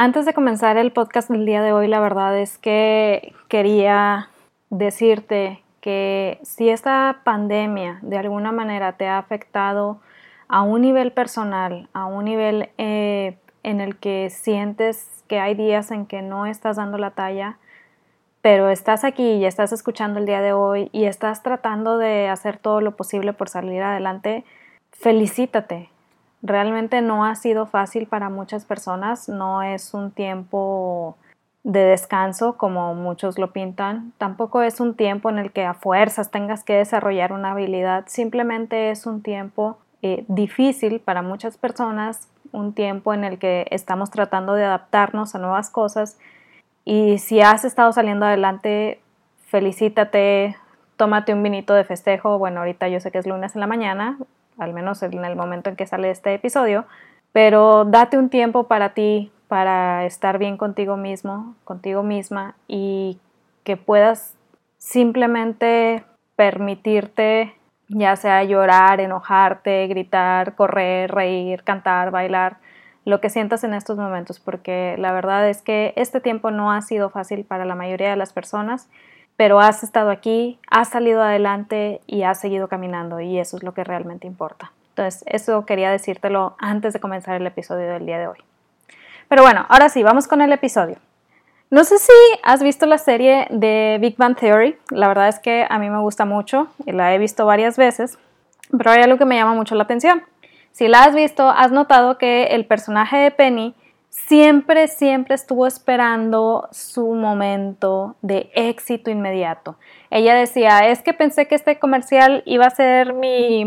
Antes de comenzar el podcast del día de hoy, la verdad es que quería decirte que si esta pandemia de alguna manera te ha afectado a un nivel personal, a un nivel eh, en el que sientes que hay días en que no estás dando la talla, pero estás aquí y estás escuchando el día de hoy y estás tratando de hacer todo lo posible por salir adelante, felicítate, Realmente no ha sido fácil para muchas personas, no es un tiempo de descanso como muchos lo pintan, tampoco es un tiempo en el que a fuerzas tengas que desarrollar una habilidad, simplemente es un tiempo eh, difícil para muchas personas, un tiempo en el que estamos tratando de adaptarnos a nuevas cosas. Y si has estado saliendo adelante, felicítate, tómate un vinito de festejo, bueno, ahorita yo sé que es lunes en la mañana, al menos en el momento en que sale este episodio, pero date un tiempo para ti, para estar bien contigo mismo, contigo misma y que puedas simplemente permitirte ya sea llorar, enojarte, gritar, correr, reír, cantar, bailar, lo que sientas en estos momentos, porque la verdad es que este tiempo no ha sido fácil para la mayoría de las personas pero has estado aquí, has salido adelante y has seguido caminando y eso es lo que realmente importa. Entonces, eso quería decírtelo antes de comenzar el episodio del día de hoy. Pero bueno, ahora sí, vamos con el episodio. No sé si has visto la serie de Big Bang Theory, la verdad es que a mí me gusta mucho y la he visto varias veces, pero hay algo que me llama mucho la atención. Si la has visto, has notado que el personaje de Penny siempre, siempre estuvo esperando su momento de éxito inmediato. Ella decía, es que pensé que este comercial iba a ser mi,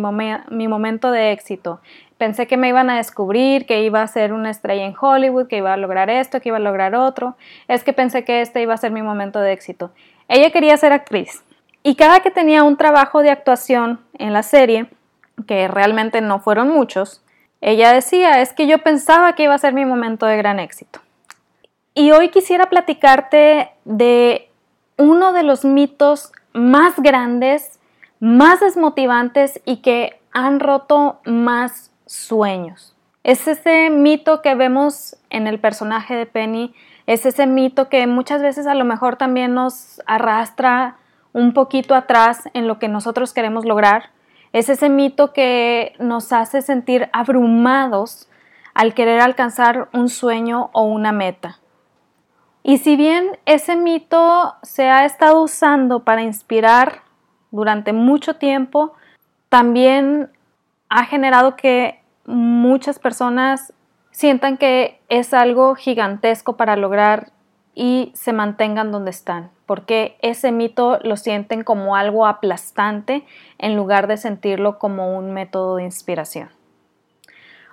mi momento de éxito. Pensé que me iban a descubrir, que iba a ser una estrella en Hollywood, que iba a lograr esto, que iba a lograr otro. Es que pensé que este iba a ser mi momento de éxito. Ella quería ser actriz. Y cada que tenía un trabajo de actuación en la serie, que realmente no fueron muchos, ella decía, es que yo pensaba que iba a ser mi momento de gran éxito. Y hoy quisiera platicarte de uno de los mitos más grandes, más desmotivantes y que han roto más sueños. Es ese mito que vemos en el personaje de Penny, es ese mito que muchas veces a lo mejor también nos arrastra un poquito atrás en lo que nosotros queremos lograr es ese mito que nos hace sentir abrumados al querer alcanzar un sueño o una meta. Y si bien ese mito se ha estado usando para inspirar durante mucho tiempo, también ha generado que muchas personas sientan que es algo gigantesco para lograr y se mantengan donde están, porque ese mito lo sienten como algo aplastante en lugar de sentirlo como un método de inspiración.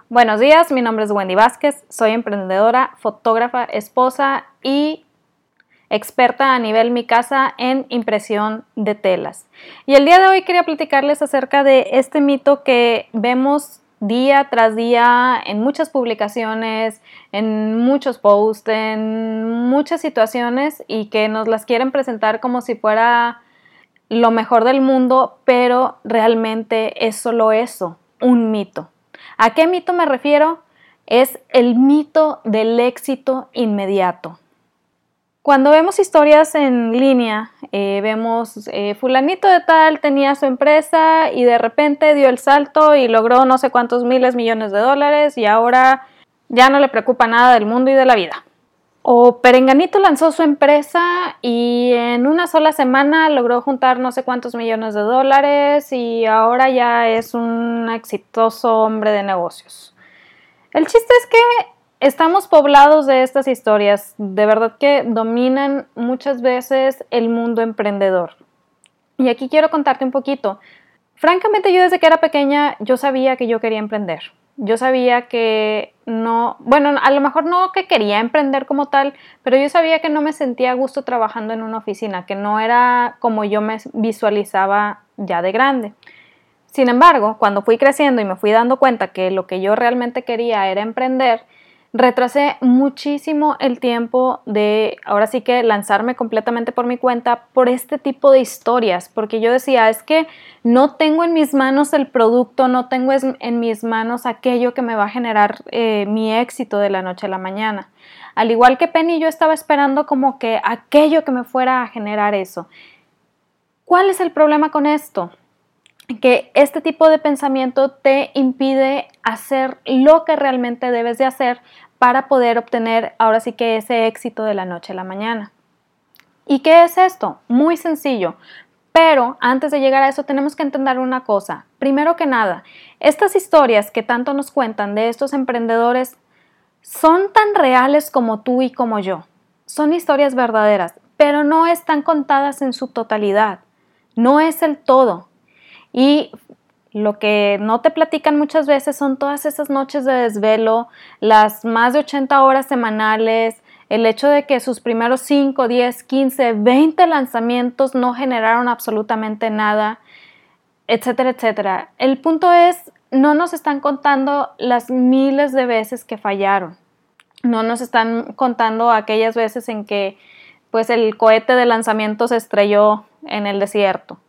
Buenos días, mi nombre es Wendy Vázquez, soy emprendedora, fotógrafa, esposa y experta a nivel mi casa en impresión de telas. Y el día de hoy quería platicarles acerca de este mito que vemos día tras día en muchas publicaciones, en muchos posts, en muchas situaciones y que nos las quieren presentar como si fuera lo mejor del mundo, pero realmente es solo eso, un mito. ¿A qué mito me refiero? Es el mito del éxito inmediato. Cuando vemos historias en línea, eh, vemos eh, fulanito de tal tenía su empresa y de repente dio el salto y logró no sé cuántos miles millones de dólares y ahora ya no le preocupa nada del mundo y de la vida. O Perenganito lanzó su empresa y en una sola semana logró juntar no sé cuántos millones de dólares y ahora ya es un exitoso hombre de negocios. El chiste es que Estamos poblados de estas historias, de verdad que dominan muchas veces el mundo emprendedor. Y aquí quiero contarte un poquito. Francamente yo desde que era pequeña yo sabía que yo quería emprender. Yo sabía que no, bueno, a lo mejor no que quería emprender como tal, pero yo sabía que no me sentía a gusto trabajando en una oficina, que no era como yo me visualizaba ya de grande. Sin embargo, cuando fui creciendo y me fui dando cuenta que lo que yo realmente quería era emprender, retrasé muchísimo el tiempo de ahora sí que lanzarme completamente por mi cuenta por este tipo de historias, porque yo decía, es que no tengo en mis manos el producto, no tengo en mis manos aquello que me va a generar eh, mi éxito de la noche a la mañana. Al igual que Penny, yo estaba esperando como que aquello que me fuera a generar eso. ¿Cuál es el problema con esto? Que este tipo de pensamiento te impide hacer lo que realmente debes de hacer para poder obtener ahora sí que ese éxito de la noche a la mañana. ¿Y qué es esto? Muy sencillo. Pero antes de llegar a eso tenemos que entender una cosa. Primero que nada, estas historias que tanto nos cuentan de estos emprendedores son tan reales como tú y como yo. Son historias verdaderas, pero no están contadas en su totalidad. No es el todo. Y lo que no te platican muchas veces son todas esas noches de desvelo, las más de 80 horas semanales, el hecho de que sus primeros 5, 10, 15, 20 lanzamientos no generaron absolutamente nada, etcétera, etcétera. El punto es, no nos están contando las miles de veces que fallaron. No nos están contando aquellas veces en que pues el cohete de lanzamiento se estrelló en el desierto.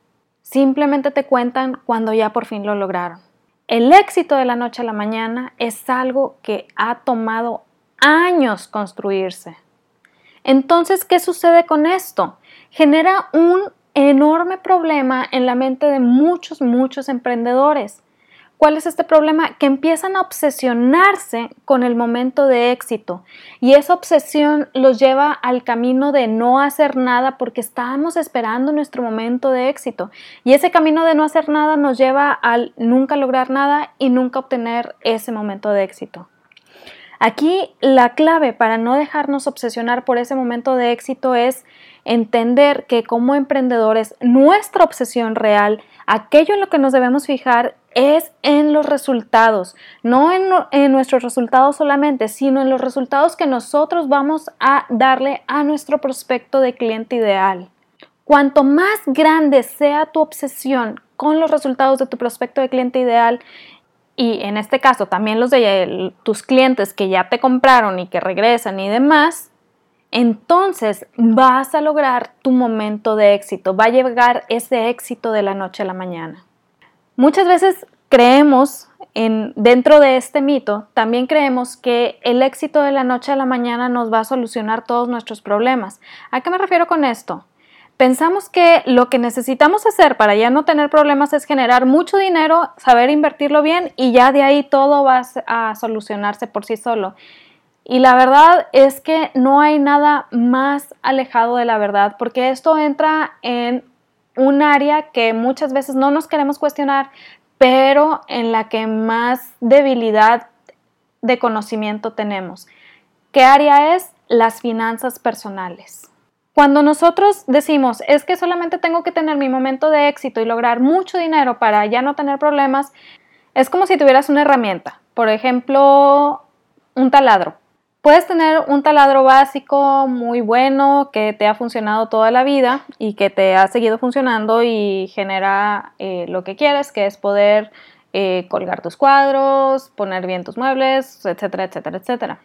Simplemente te cuentan cuando ya por fin lo lograron. El éxito de la noche a la mañana es algo que ha tomado años construirse. Entonces, ¿qué sucede con esto? Genera un enorme problema en la mente de muchos, muchos emprendedores. ¿Cuál es este problema? Que empiezan a obsesionarse con el momento de éxito y esa obsesión los lleva al camino de no hacer nada porque estábamos esperando nuestro momento de éxito y ese camino de no hacer nada nos lleva al nunca lograr nada y nunca obtener ese momento de éxito. Aquí la clave para no dejarnos obsesionar por ese momento de éxito es entender que como emprendedores nuestra obsesión real, aquello en lo que nos debemos fijar es en los resultados, no en, nuestros resultados solamente, sino en los resultados que nosotros vamos a darle a nuestro prospecto de cliente ideal. Cuanto más grande sea tu obsesión con los resultados de tu prospecto de cliente ideal, y en este caso también los de tus clientes que ya te compraron y que regresan y demás, entonces vas a lograr tu momento de éxito, va a llegar ese éxito de la noche a la mañana. Muchas veces creemos en, dentro de este mito, también creemos que el éxito de la noche a la mañana nos va a solucionar todos nuestros problemas. ¿A qué me refiero con esto? Pensamos que lo que necesitamos hacer para ya no tener problemas es generar mucho dinero, saber invertirlo bien y ya de ahí todo va a solucionarse por sí solo. Y la verdad es que no hay nada más alejado de la verdad porque esto entra en un área que muchas veces no nos queremos cuestionar, pero en la que más debilidad de conocimiento tenemos. ¿Qué área es? Las finanzas personales. Cuando nosotros decimos, es que solamente tengo que tener mi momento de éxito y lograr mucho dinero para ya no tener problemas, es como si tuvieras una herramienta. Por ejemplo, un taladro. Puedes tener un taladro básico muy bueno que te ha funcionado toda la vida y que te ha seguido funcionando y genera eh, lo que quieres, que es poder eh, colgar tus cuadros, poner bien tus muebles, etcétera, etcétera, etcétera.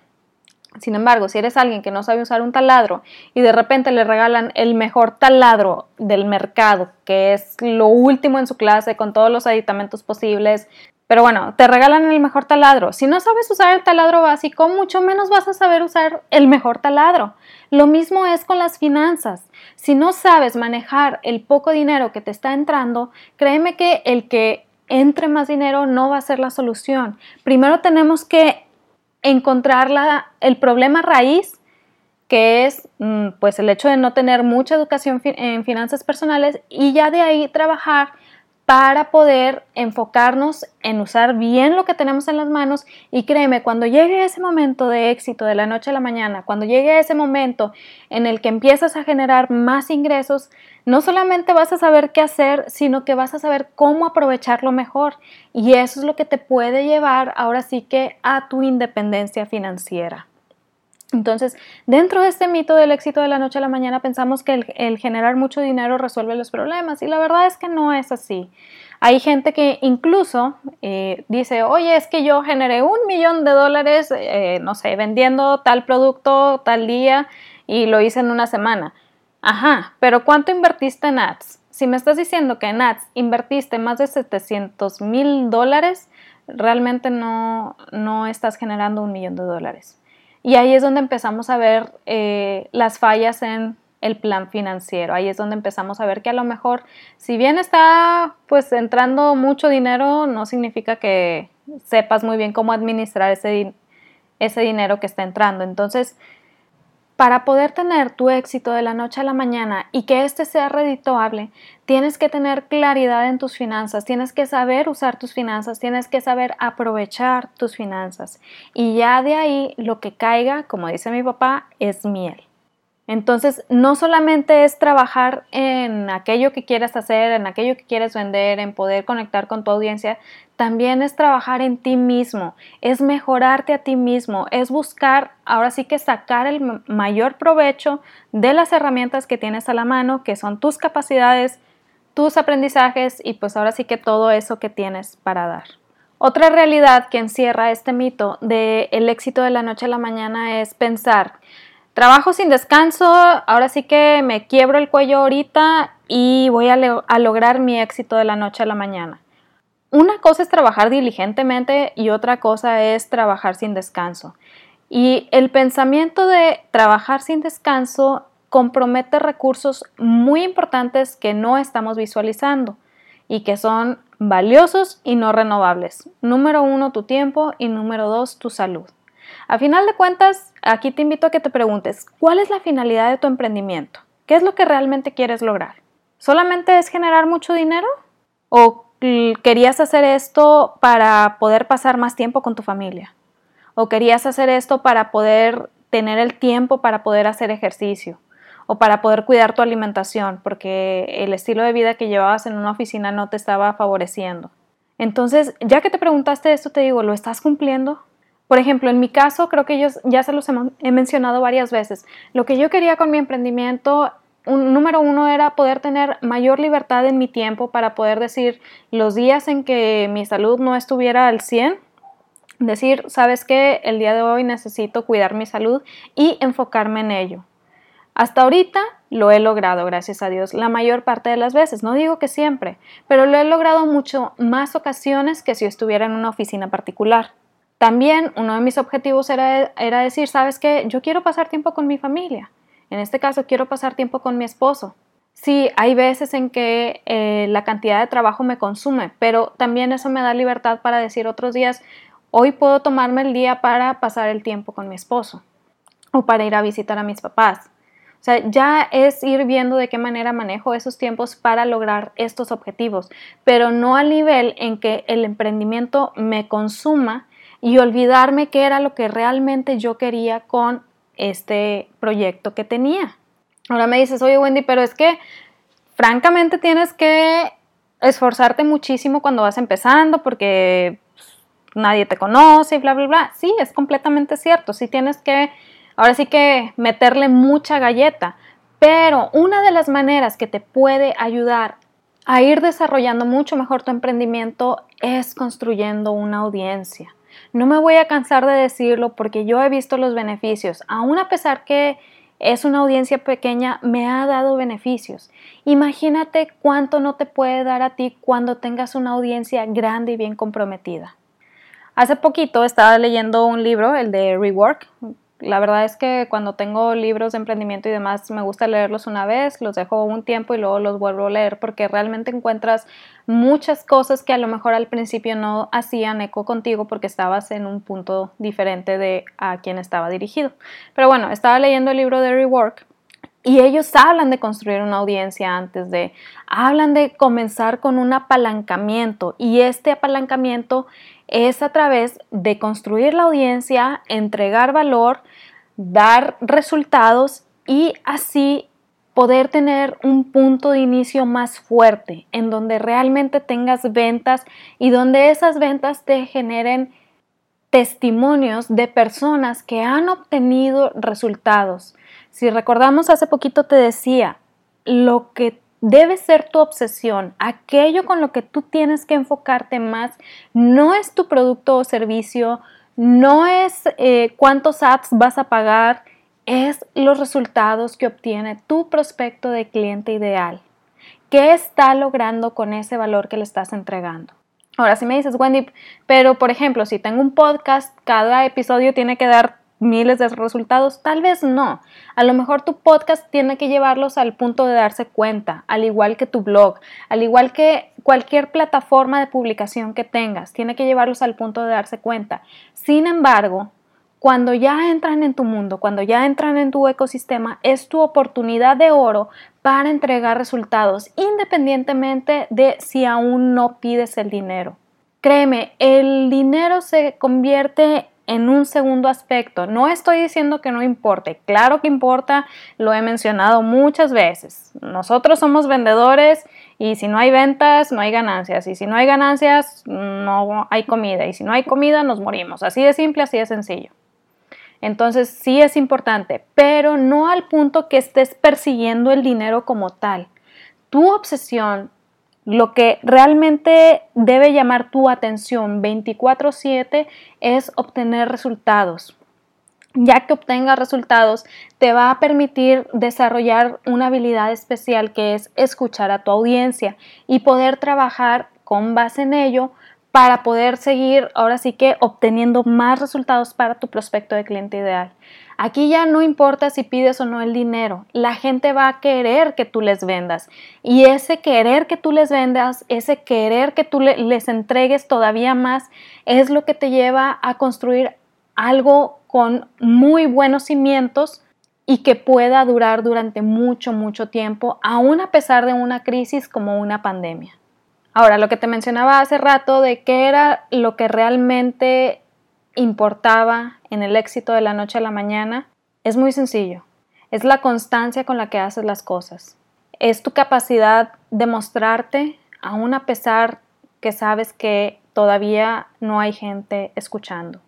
Sin embargo, si eres alguien que no sabe usar un taladro y de repente le regalan el mejor taladro del mercado, que es lo último en su clase con todos los aditamentos posibles, pero bueno, te regalan el mejor taladro. Si no sabes usar el taladro básico, mucho menos vas a saber usar el mejor taladro. Lo mismo es con las finanzas. Si no sabes manejar el poco dinero que te está entrando, créeme que el que entre más dinero no va a ser la solución. Primero tenemos que encontrar el problema raíz, que es mm, pues el hecho de no tener mucha educación en finanzas personales y ya de ahí trabajar para poder enfocarnos en usar bien lo que tenemos en las manos y créeme, cuando llegue ese momento de éxito de la noche a la mañana, cuando llegue ese momento en el que empiezas a generar más ingresos, no solamente vas a saber qué hacer, sino que vas a saber cómo aprovecharlo mejor y eso es lo que te puede llevar ahora sí que a tu independencia financiera. Entonces, dentro de este mito del éxito de la noche a la mañana pensamos que el, generar mucho dinero resuelve los problemas y la verdad es que no es así. Hay gente que incluso eh, dice, oye, es que yo generé un millón de dólares, eh, no sé, vendiendo tal producto tal día y lo hice en una semana. Ajá, pero ¿cuánto invertiste en ads? Si me estás diciendo que en ads invertiste más de 700 mil dólares, realmente no, no estás generando un millón de dólares. Y ahí es donde empezamos a ver eh, las fallas en el plan financiero. Ahí es donde empezamos a ver que a lo mejor, si bien está pues entrando mucho dinero, no significa que sepas muy bien cómo administrar ese, ese dinero que está entrando. Entonces, para poder tener tu éxito de la noche a la mañana y que éste sea redituable, tienes que tener claridad en tus finanzas, tienes que saber usar tus finanzas, tienes que saber aprovechar tus finanzas. Y ya de ahí lo que caiga, como dice mi papá, es miel. Entonces, no solamente es trabajar en aquello que quieres hacer, en aquello que quieres vender, en poder conectar con tu audiencia, también es trabajar en ti mismo, es mejorarte a ti mismo, es buscar ahora sí que sacar el mayor provecho de las herramientas que tienes a la mano, que son tus capacidades, tus aprendizajes y pues ahora sí que todo eso que tienes para dar. Otra realidad que encierra este mito de el éxito de la noche a la mañana es pensar Trabajo sin descanso, ahora sí que me quiebro el cuello ahorita y voy a, lograr mi éxito de la noche a la mañana. Una cosa es trabajar diligentemente y otra cosa es trabajar sin descanso. Y el pensamiento de trabajar sin descanso compromete recursos muy importantes que no estamos visualizando y que son valiosos y no renovables. Número uno, tu tiempo y número dos, tu salud. A final de cuentas, aquí te invito a que te preguntes, ¿cuál es la finalidad de tu emprendimiento? ¿Qué es lo que realmente quieres lograr? ¿Solamente es generar mucho dinero? ¿O querías hacer esto para poder pasar más tiempo con tu familia? ¿O querías hacer esto para poder tener el tiempo para poder hacer ejercicio? ¿O para poder cuidar tu alimentación? Porque el estilo de vida que llevabas en una oficina no te estaba favoreciendo. Entonces, ya que te preguntaste esto, te digo, ¿lo estás cumpliendo? Por ejemplo, en mi caso, creo que yo ya se los he mencionado varias veces. Lo que yo quería con mi emprendimiento, un, número uno era poder tener mayor libertad en mi tiempo para poder decir los días en que mi salud no estuviera al 100, decir, sabes que el día de hoy necesito cuidar mi salud y enfocarme en ello. Hasta ahorita lo he logrado, gracias a Dios, la mayor parte de las veces. No digo que siempre, pero lo he logrado mucho más ocasiones que si estuviera en una oficina particular. También uno de mis objetivos era, era decir, sabes qué, yo quiero pasar tiempo con mi familia. En este caso, quiero pasar tiempo con mi esposo. Sí, hay veces en que eh, la cantidad de trabajo me consume, pero también eso me da libertad para decir otros días, hoy puedo tomarme el día para pasar el tiempo con mi esposo o para ir a visitar a mis papás. O sea, ya es ir viendo de qué manera manejo esos tiempos para lograr estos objetivos, pero no al nivel en que el emprendimiento me consuma y olvidarme qué era lo que realmente yo quería con este proyecto que tenía. Ahora me dices, oye Wendy, pero es que francamente tienes que esforzarte muchísimo cuando vas empezando porque nadie te conoce y bla, bla, bla. Sí, es completamente cierto. Sí tienes que, ahora sí que meterle mucha galleta. Pero una de las maneras que te puede ayudar a ir desarrollando mucho mejor tu emprendimiento es construyendo una audiencia. No me voy a cansar de decirlo porque yo he visto los beneficios, aun a pesar que es una audiencia pequeña, me ha dado beneficios. Imagínate cuánto no te puede dar a ti cuando tengas una audiencia grande y bien comprometida. Hace poquito estaba leyendo un libro, el de Rework, la verdad es que cuando tengo libros de emprendimiento y demás, me gusta leerlos una vez, los dejo un tiempo y luego los vuelvo a leer porque realmente encuentras muchas cosas que a lo mejor al principio no hacían eco contigo porque estabas en un punto diferente de a quien estaba dirigido. Pero bueno, estaba leyendo el libro de Rework y ellos hablan de construir una audiencia antes de, hablan de comenzar con un apalancamiento y este apalancamiento es a través de construir la audiencia, entregar valor, dar resultados y así poder tener un punto de inicio más fuerte en donde realmente tengas ventas y donde esas ventas te generen testimonios de personas que han obtenido resultados si recordamos hace poquito te decía, lo que debe ser tu obsesión. Aquello con lo que tú tienes que enfocarte más no es tu producto o servicio, no es eh, cuántos ads vas a pagar, es los resultados que obtiene tu prospecto de cliente ideal. ¿Qué está logrando con ese valor que le estás entregando? Ahora, si me dices, Wendy, pero por ejemplo, si tengo un podcast, cada episodio tiene que dar miles de resultados, tal vez no. A lo mejor tu podcast tiene que llevarlos al punto de darse cuenta, al igual que tu blog, al igual que cualquier plataforma de publicación que tengas, tiene que llevarlos al punto de darse cuenta. Sin embargo, cuando ya entran en tu mundo, cuando ya entran en tu ecosistema, es tu oportunidad de oro para entregar resultados, independientemente de si aún no pides el dinero. Créeme, el dinero se convierte en un segundo aspecto. No estoy diciendo que no importe, claro que importa, lo he mencionado muchas veces. Nosotros somos vendedores y si no hay ventas, no hay ganancias. Y si no hay ganancias, no hay comida. Y si no hay comida, nos morimos. Así de simple, así de sencillo. Entonces sí es importante, pero no al punto que estés persiguiendo el dinero como tal. Tu obsesión, lo que realmente debe llamar tu atención 24/7 es obtener resultados. Ya que obtengas resultados, te va a permitir desarrollar una habilidad especial que es escuchar a tu audiencia y poder trabajar con base en ello para poder seguir ahora sí que obteniendo más resultados para tu prospecto de cliente ideal. Aquí ya no importa si pides o no el dinero, la gente va a querer que tú les vendas y ese querer que tú les vendas, ese querer que tú les entregues todavía más es lo que te lleva a construir algo con muy buenos cimientos y que pueda durar durante mucho, mucho tiempo, aún a pesar de una crisis como una pandemia. Ahora, lo que te mencionaba hace rato de qué era lo que realmente importaba en el éxito de la noche a la mañana, es muy sencillo. Es la constancia con la que haces las cosas. Es tu capacidad de mostrarte aún a pesar que sabes que todavía no hay gente escuchando.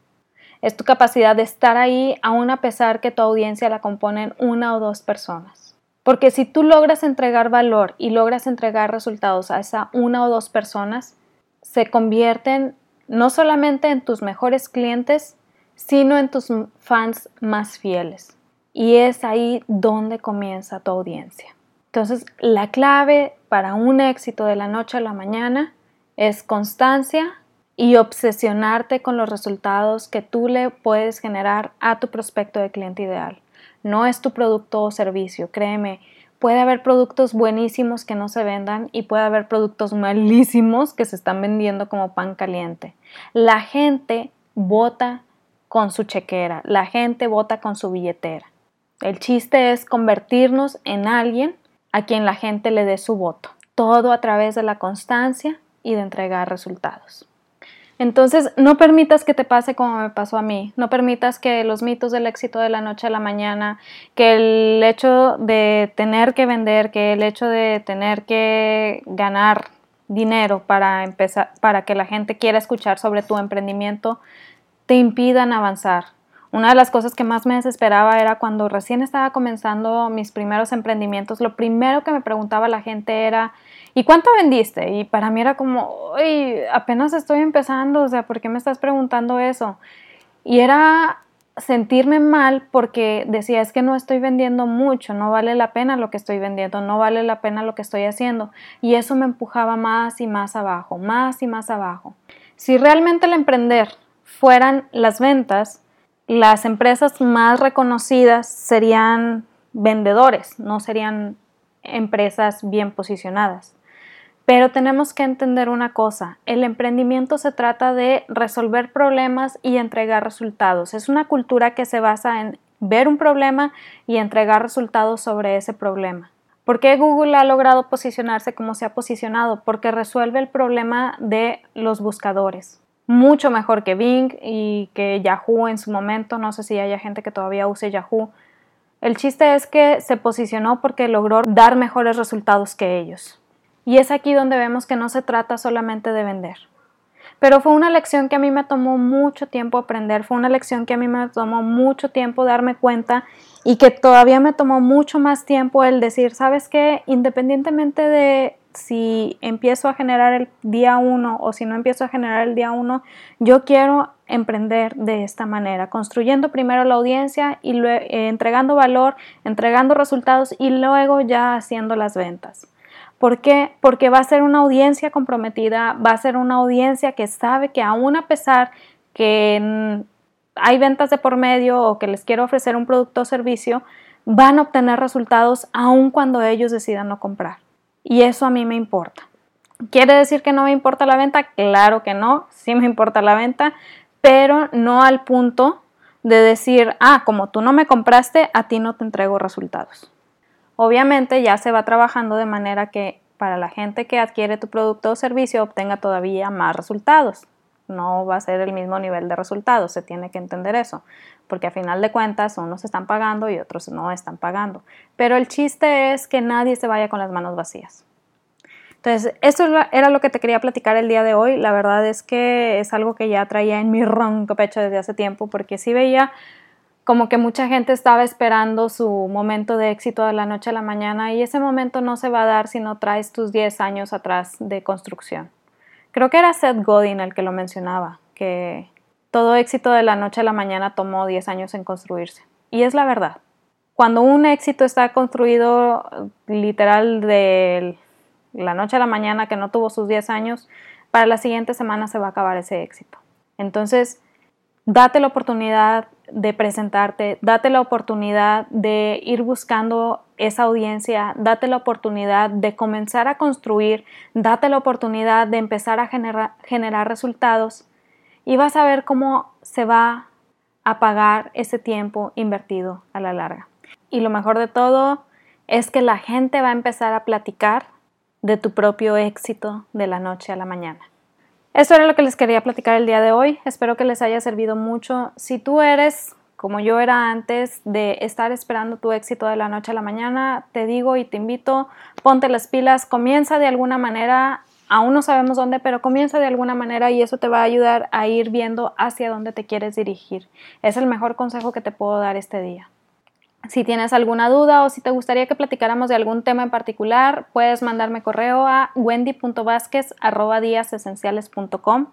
Es tu capacidad de estar ahí aún a pesar que tu audiencia la componen una o dos personas. Porque si tú logras entregar valor y logras entregar resultados a esa una o dos personas, se convierten no solamente en tus mejores clientes, sino en tus fans más fieles. Y es ahí donde comienza tu audiencia. Entonces, la clave para un éxito de la noche a la mañana es constancia y obsesionarte con los resultados que tú le puedes generar a tu prospecto de cliente ideal no es tu producto o servicio, créeme. Puede haber productos buenísimos que no se vendan y puede haber productos malísimos que se están vendiendo como pan caliente. La gente vota con su chequera, la gente vota con su billetera. El chiste es convertirnos en alguien a quien la gente le dé su voto. Todo a través de la constancia y de entregar resultados. Entonces, no permitas que te pase como me pasó a mí, no permitas que los mitos del éxito de la noche a la mañana, que el hecho de tener que vender, que el hecho de tener que ganar dinero para empezar para que la gente quiera escuchar sobre tu emprendimiento te impidan avanzar. Una de las cosas que más me desesperaba era cuando recién estaba comenzando mis primeros emprendimientos, lo primero que me preguntaba la gente era ¿y cuánto vendiste? Y para mí era como, uy, apenas estoy empezando, o sea, ¿por qué me estás preguntando eso? Y era sentirme mal porque decía, es que no estoy vendiendo mucho, no vale la pena lo que estoy vendiendo, no vale la pena lo que estoy haciendo. Y eso me empujaba más y más abajo, más y más abajo. Si realmente el emprender fueran las ventas, las empresas más reconocidas serían vendedores, no serían empresas bien posicionadas. Pero tenemos que entender una cosa, el emprendimiento se trata de resolver problemas y entregar resultados. Es una cultura que se basa en ver un problema y entregar resultados sobre ese problema. ¿Por qué Google ha logrado posicionarse como se ha posicionado? Porque resuelve el problema de los buscadores. Mucho mejor que Bing y que Yahoo en su momento. No sé si haya gente que todavía use Yahoo. El chiste es que se posicionó porque logró dar mejores resultados que ellos. Y es aquí donde vemos que no se trata solamente de vender. pero fue una lección que a mí me tomó mucho tiempo aprender, fue una lección que a mí me tomó mucho tiempo darme cuenta y que todavía me tomó mucho más tiempo el decir, sabes qué, independientemente de si empiezo a generar el día uno o si no empiezo a generar el día uno, yo quiero emprender de esta manera, construyendo primero la audiencia y eh, entregando valor, entregando resultados y luego ya haciendo las ventas. ¿Por qué? Porque va a ser una audiencia comprometida, va a ser una audiencia que sabe que aún a pesar que hay ventas de por medio o que les quiero ofrecer un producto o servicio, van a obtener resultados aun cuando ellos decidan no comprar. Y eso a mí me importa. ¿Quiere decir que no me importa la venta? Claro que no, sí me importa la venta, pero no al punto de decir, ah, como tú no me compraste, a ti no te entrego resultados. Obviamente ya se va trabajando de manera que para la gente que adquiere tu producto o servicio obtenga todavía más resultados. No va a ser el mismo nivel de resultados, se tiene que entender eso, porque a final de cuentas unos están pagando y otros no están pagando. Pero el chiste es que nadie se vaya con las manos vacías. Entonces, eso era lo que te quería platicar el día de hoy. La verdad es que es algo que ya traía en mi ronco pecho desde hace tiempo, porque sí veía como que mucha gente estaba esperando su momento de éxito de la noche a la mañana y ese momento no se va a dar si no traes tus 10 años atrás de construcción. Creo que era Seth Godin el que lo mencionaba, que todo éxito de la noche a la mañana tomó 10 años en construirse. Y es la verdad. Cuando un éxito está construido literal de la noche a la mañana que no tuvo sus 10 años, para la siguiente semana se va a acabar ese éxito. Entonces, date la oportunidad de presentarte, date la oportunidad de ir buscando esa audiencia, date la oportunidad de comenzar a construir, date la oportunidad de empezar a generar, resultados y vas a ver cómo se va a pagar ese tiempo invertido a la larga. Y lo mejor de todo es que la gente va a empezar a platicar de tu propio éxito de la noche a la mañana. Esto era lo que les quería platicar el día de hoy. Espero que les haya servido mucho. Si tú eres como yo era antes de estar esperando tu éxito de la noche a la mañana, te digo y te invito, ponte las pilas, comienza de alguna manera, aún no sabemos dónde, pero comienza de alguna manera y eso te va a ayudar a ir viendo hacia dónde te quieres dirigir. Es el mejor consejo que te puedo dar este día. Si tienes alguna duda o si te gustaría que platicáramos de algún tema en particular, puedes mandarme correo a wendy.vásquez.com.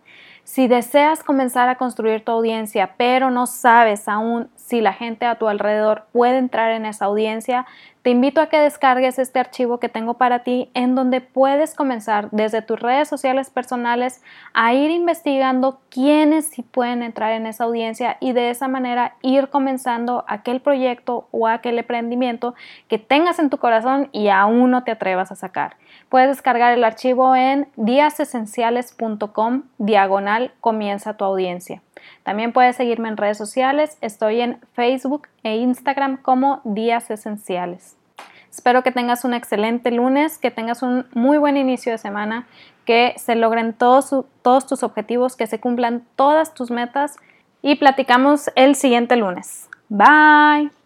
Si deseas comenzar a construir tu audiencia, pero no sabes aún si la gente a tu alrededor puede entrar en esa audiencia, te invito a que descargues este archivo que tengo para ti en donde puedes comenzar desde tus redes sociales personales a ir investigando quiénes sí pueden entrar en esa audiencia y de esa manera ir comenzando aquel proyecto o aquel emprendimiento que tengas en tu corazón y aún no te atrevas a sacar. Puedes descargar el archivo en díasesenciales.com diagonal comienza tu audiencia. También puedes seguirme en redes sociales, estoy en Facebook e Instagram como Días Esenciales. Espero que tengas un excelente lunes, que tengas un muy buen inicio de semana, que se logren todos, todos tus objetivos, que se cumplan todas tus metas y platicamos el siguiente lunes. Bye.